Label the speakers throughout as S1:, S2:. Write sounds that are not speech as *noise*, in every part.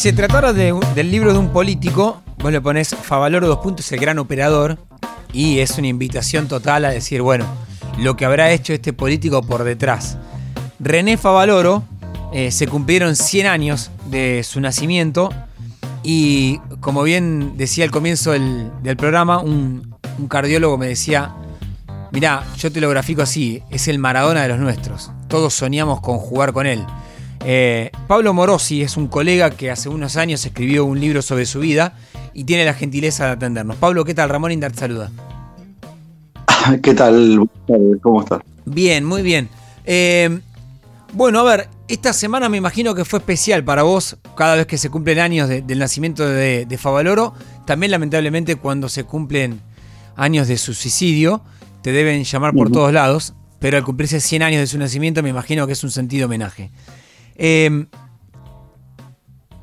S1: se tratara del libro de un político, vos le pones Favaloro dos puntos, el gran operador, y es una invitación total a decir, bueno, lo que habrá hecho este político por detrás. René Favaloro, eh, se cumplieron 100 años de su nacimiento y como bien decía al comienzo del, programa, un, cardiólogo me decía, mirá, yo te lo grafico así, es el Maradona de los nuestros, todos soñamos con jugar con él. Eh, Pablo Morosi es un colega que hace unos años escribió un libro sobre su vida y tiene la gentileza de atendernos. Pablo, ¿qué tal? Ramón Indar te saluda. *laughs*
S2: ¿Qué tal? ¿Cómo estás?
S1: Bien, muy bien. Eh, bueno, a ver, esta semana me imagino que fue especial para vos, cada vez que se cumplen años del nacimiento de, Favaloro, también lamentablemente cuando se cumplen años de su suicidio, te deben llamar por todos lados, pero al cumplirse 100 años de su nacimiento me imagino que es un sentido homenaje. Em,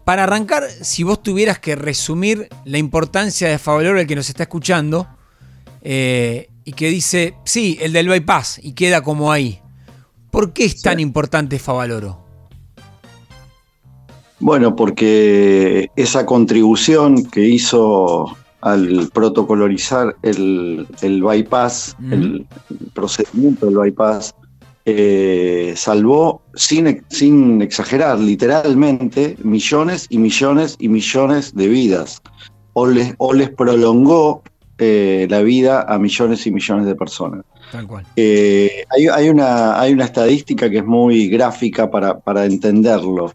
S1: para arrancar, si vos tuvieras que resumir la importancia de Favaloro, el que nos está escuchando, eh, y que dice, sí, el del bypass, y queda como ahí. ¿Por qué es tan importante Favaloro?
S2: Bueno, porque esa contribución que hizo al protocolarizar el, bypass, el procedimiento del bypass, eh, salvó, sin, sin exagerar, literalmente, millones y millones y millones de vidas, o les, o les prolongó eh, la vida a millones y millones de personas. Tal cual. Eh, hay, una, hay una estadística que es muy gráfica para, entenderlo.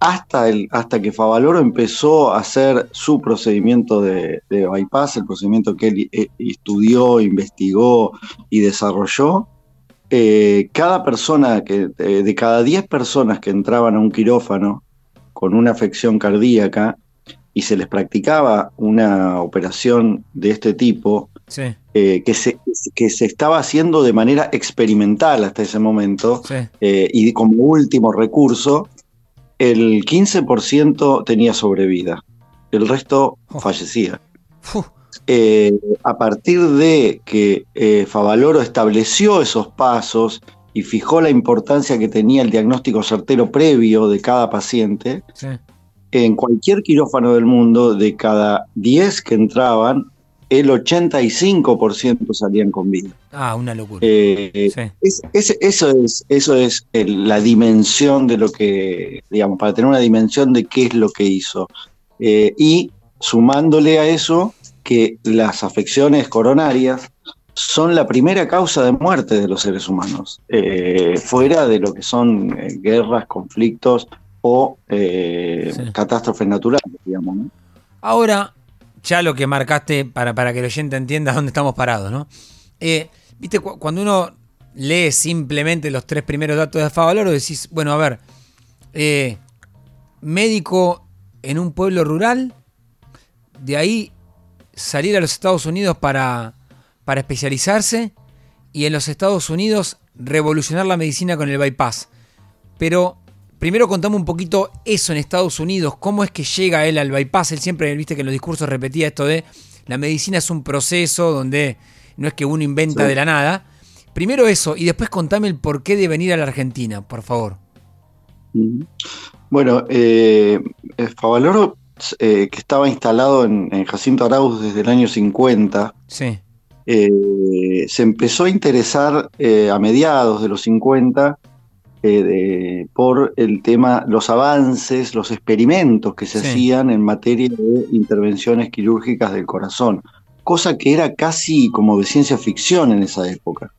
S2: Hasta, el, hasta que Favaloro empezó a hacer su procedimiento de, bypass, el procedimiento que él eh, estudió, investigó y desarrolló, eh, cada persona, que, de cada 10 personas que entraban a un quirófano con una afección cardíaca y se les practicaba una operación de este tipo, eh, que, se, que se estaba haciendo de manera experimental hasta ese momento eh, y como último recurso, el 15% tenía sobrevida, el resto oh. fallecía. Eh, a partir de que Favaloro estableció esos pasos y fijó la importancia que tenía el diagnóstico certero previo de cada paciente, en cualquier quirófano del mundo, de cada 10 que entraban, el 85% salían con vida.
S1: Ah, una locura.
S2: Eh, eso es, eso es la dimensión de lo que, digamos, para tener una dimensión de qué es lo que hizo. Eh, y sumándole a eso que las afecciones coronarias son la primera causa de muerte de los seres humanos, eh, fuera de lo que son guerras, conflictos o catástrofes naturales, digamos. ¿no?
S1: Ahora, ya lo que marcaste para, para que el oyente entienda dónde estamos parados, ¿no? Eh, viste, cuando uno lee simplemente los tres primeros datos de Favaloro, decís, bueno, a ver, eh, médico en un pueblo rural, de ahí salir a los Estados Unidos para, para especializarse y en los Estados Unidos revolucionar la medicina con el bypass. Pero Primero contame un poquito eso en Estados Unidos, cómo es que llega él al bypass. Él siempre, viste que en los discursos repetía esto de la medicina es un proceso donde no es que uno inventa de la nada. Primero eso, y después contame el porqué de venir a la Argentina, por favor.
S2: Bueno, eh, Favaloro, eh, que estaba instalado en, Jacinto Arauz desde el año 50, sí. Eh, se empezó a interesar eh, a mediados de los 50 eh, por el tema, los avances, los experimentos que se hacían en materia de intervenciones quirúrgicas del corazón, cosa que era casi como de ciencia ficción en esa época.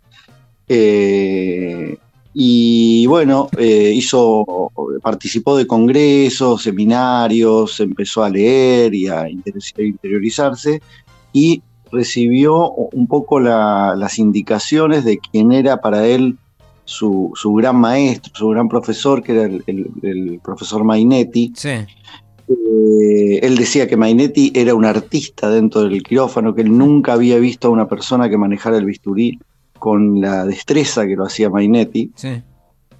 S2: Eh, y bueno, eh, hizo, participó de congresos, seminarios, empezó a leer y a interiorizarse y recibió un poco las indicaciones de quién era para él su, gran maestro, su gran profesor, que era el, profesor Mainetti. Eh, él decía que Mainetti era un artista dentro del quirófano, que él nunca había visto a una persona que manejara el bisturí con la destreza que lo hacía Mainetti.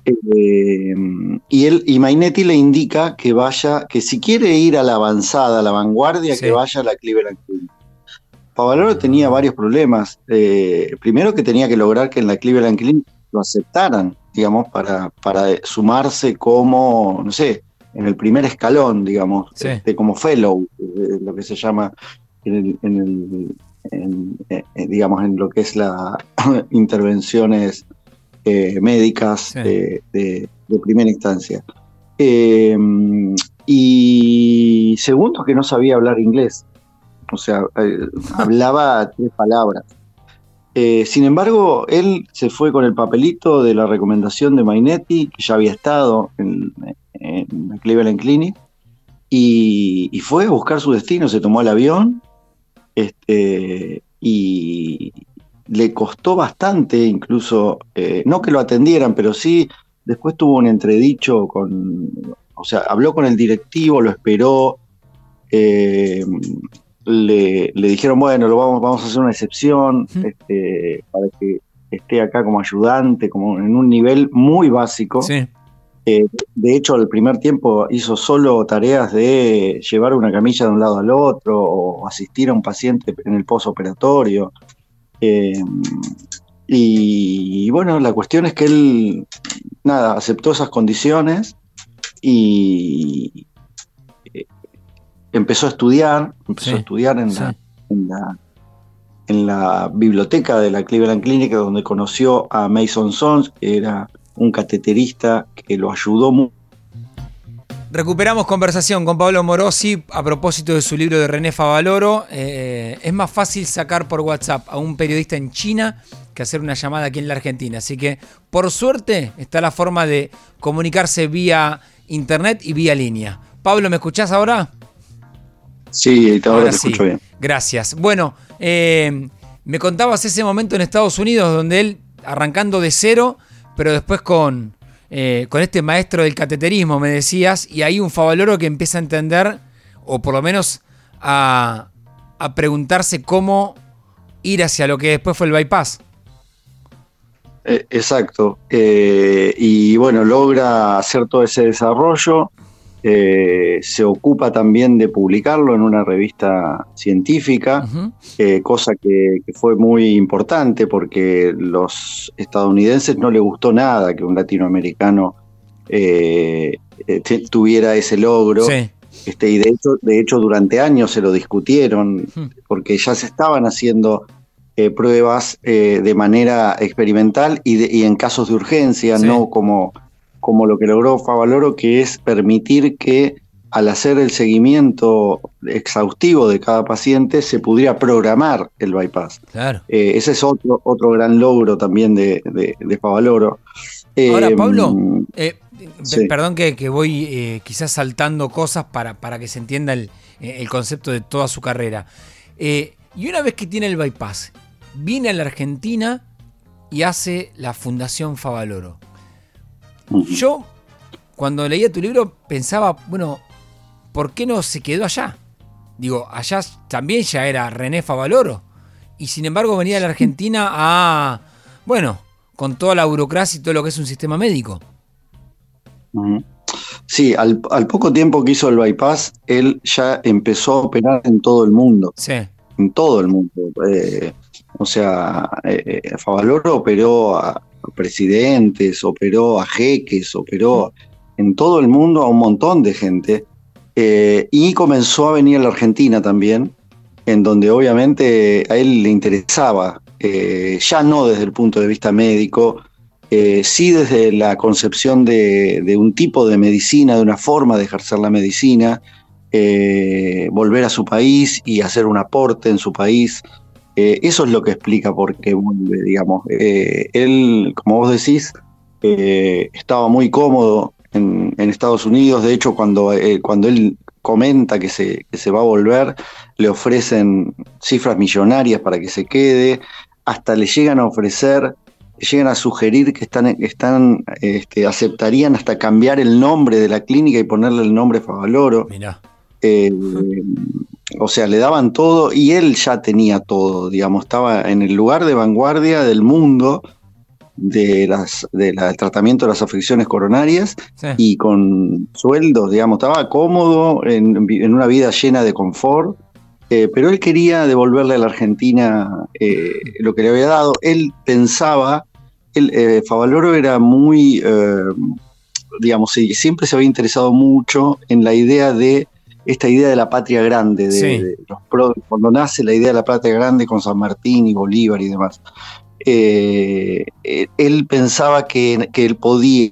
S2: Eh, y él y Mainetti le indica que vaya, que si quiere ir a la avanzada, a la vanguardia, que vaya a la Cleveland Clinic. Favaloro tenía varios problemas. Eh, primero que tenía que lograr que en la Cleveland Clinic lo aceptaran, digamos, para, para sumarse como, no sé, en el primer escalón, digamos,
S1: Sí.
S2: este, como fellow, eh, lo que se llama en el, en el- en, eh, eh, digamos, en lo que es las *coughs* intervenciones eh, médicas
S1: Sí.
S2: de, de- de primera instancia. Eh, y segundo, que no sabía hablar inglés. O sea, *laughs* hablaba tres palabras. Sin embargo, él se fue con el papelito de la recomendación de Mainetti, que ya había estado en, en la Cleveland Clinic, y, y fue a buscar su destino, se tomó el avión, este, y le costó bastante, incluso, eh, no que lo atendieran, pero sí, después tuvo un entredicho con, o sea, habló con el directivo, lo esperó, eh, le, le dijeron, bueno, lo vamos, vamos a hacer una excepción este, para que esté acá como ayudante, como en un nivel muy básico.
S1: Sí.
S2: Eh, de hecho, el primer tiempo hizo solo tareas de llevar una camilla de un lado al otro o asistir a un paciente en el posoperatorio. Eh, y, y bueno, la cuestión es que él, nada, aceptó esas condiciones y eh, empezó a estudiar, empezó
S1: Sí,
S2: a estudiar en,
S1: sí.
S2: la, en, la, en la biblioteca de la Cleveland Clinic, donde conoció a Mason Sons, que era un cateterista que lo ayudó mucho.
S1: Recuperamos conversación con Pablo Morosi a propósito de su libro de René Favaloro. Eh, es más fácil sacar por WhatsApp a un periodista en China que hacer una llamada aquí en la Argentina. Así que, por suerte, está la forma de comunicarse vía internet y vía línea. Pablo, ¿me escuchás ahora?
S2: Sí, ahora, te
S1: sí.
S2: escucho bien.
S1: Gracias. Bueno, eh, me contabas ese momento en Estados Unidos donde él, arrancando de cero, pero después con, eh, con este maestro del cateterismo, me decías, y hay un Favaloro que empieza a entender, o por lo menos a, a preguntarse cómo ir hacia lo que después fue el bypass.
S2: Eh, exacto. Eh, y bueno, logra hacer todo ese desarrollo. Eh, se ocupa también de publicarlo en una revista científica, eh, cosa que, que fue muy importante porque los estadounidenses no les gustó nada que un latinoamericano eh, tuviera ese logro.
S1: Sí.
S2: Este, y de hecho, de hecho, durante años se lo discutieron, porque ya se estaban haciendo pruebas de manera experimental y, de- y en casos de urgencia,
S1: Sí.
S2: no como, como lo que logró Favaloro, que es permitir que al hacer el seguimiento exhaustivo de cada paciente se pudiera programar el bypass.
S1: Claro.
S2: Eh, ese es otro, otro gran logro también de, de, de Favaloro.
S1: Ahora,
S2: Eh,
S1: Pablo, eh,
S2: sí.
S1: perdón que, que voy eh, quizás saltando cosas para, para que se entienda el, eh, el concepto de toda su carrera. Eh, y una vez que tiene el bypass, viene a la Argentina y hace la Fundación Favaloro. Yo, cuando leía tu libro, pensaba, bueno, ¿por qué no se quedó allá? Digo, allá también ya era René Favaloro. Y sin embargo venía a la Argentina a, bueno, con toda la burocracia y todo lo que es un sistema médico.
S2: Sí, al, al poco tiempo que hizo el bypass, él ya empezó a operar en todo el mundo,
S1: Sí,
S2: en todo el mundo. Eh, o sea, eh, eh, Favaloro operó a presidentes, operó a jeques, operó en todo el mundo a un montón de gente. Eh, y comenzó a venir a la Argentina también, en donde obviamente a él le interesaba, eh, ya no desde el punto de vista médico, eh, sí desde la concepción de, un tipo de medicina, de una forma de ejercer la medicina, volver a su país y hacer un aporte en su país. Eh, eso es lo que explica por qué vuelve, digamos. Eh, él, como vos decís, eh, estaba muy cómodo en, en Estados Unidos. De hecho, cuando, cuando él comenta que se, que se va a volver, le ofrecen cifras millonarias para que se quede, hasta le llegan a ofrecer llegan a sugerir que están, están este, aceptarían hasta cambiar el nombre de la clínica y ponerle el nombre Favaloro.
S1: mirá.
S2: Eh, o sea, le daban todo y él ya tenía todo, digamos, estaba en el lugar de vanguardia del mundo de las, del tratamiento de las afecciones coronarias
S1: Sí.
S2: y con sueldos, digamos, estaba cómodo en, en una vida llena de confort, eh, pero él quería devolverle a la Argentina eh, lo que le había dado. Él pensaba, él, eh, Favaloro era muy, digamos, siempre se había interesado mucho en la idea de esta idea de la patria grande, de, los cuando nace la idea de la patria grande con San Martín y Bolívar y demás. Eh, él pensaba que, que él podía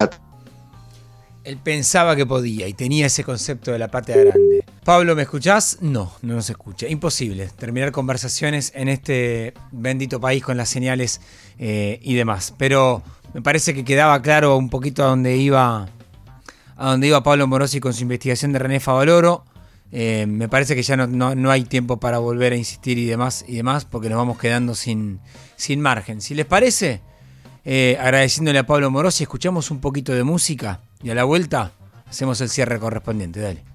S1: él pensaba que podía y tenía ese concepto de la patria grande. Pablo, ¿me escuchás? No, no nos escucha. Imposible terminar conversaciones en este bendito país con las señales eh, y demás. Pero me parece que quedaba claro un poquito a dónde iba, a dónde iba Pablo Morosi con su investigación de René Favaloro. Eh, me parece que ya no, hay tiempo para volver a insistir y demás, y demás porque nos vamos quedando sin, sin margen. Si les parece, eh, agradeciéndole a Pablo Morosi, escuchamos un poquito de música y a la vuelta hacemos el cierre correspondiente. Dale.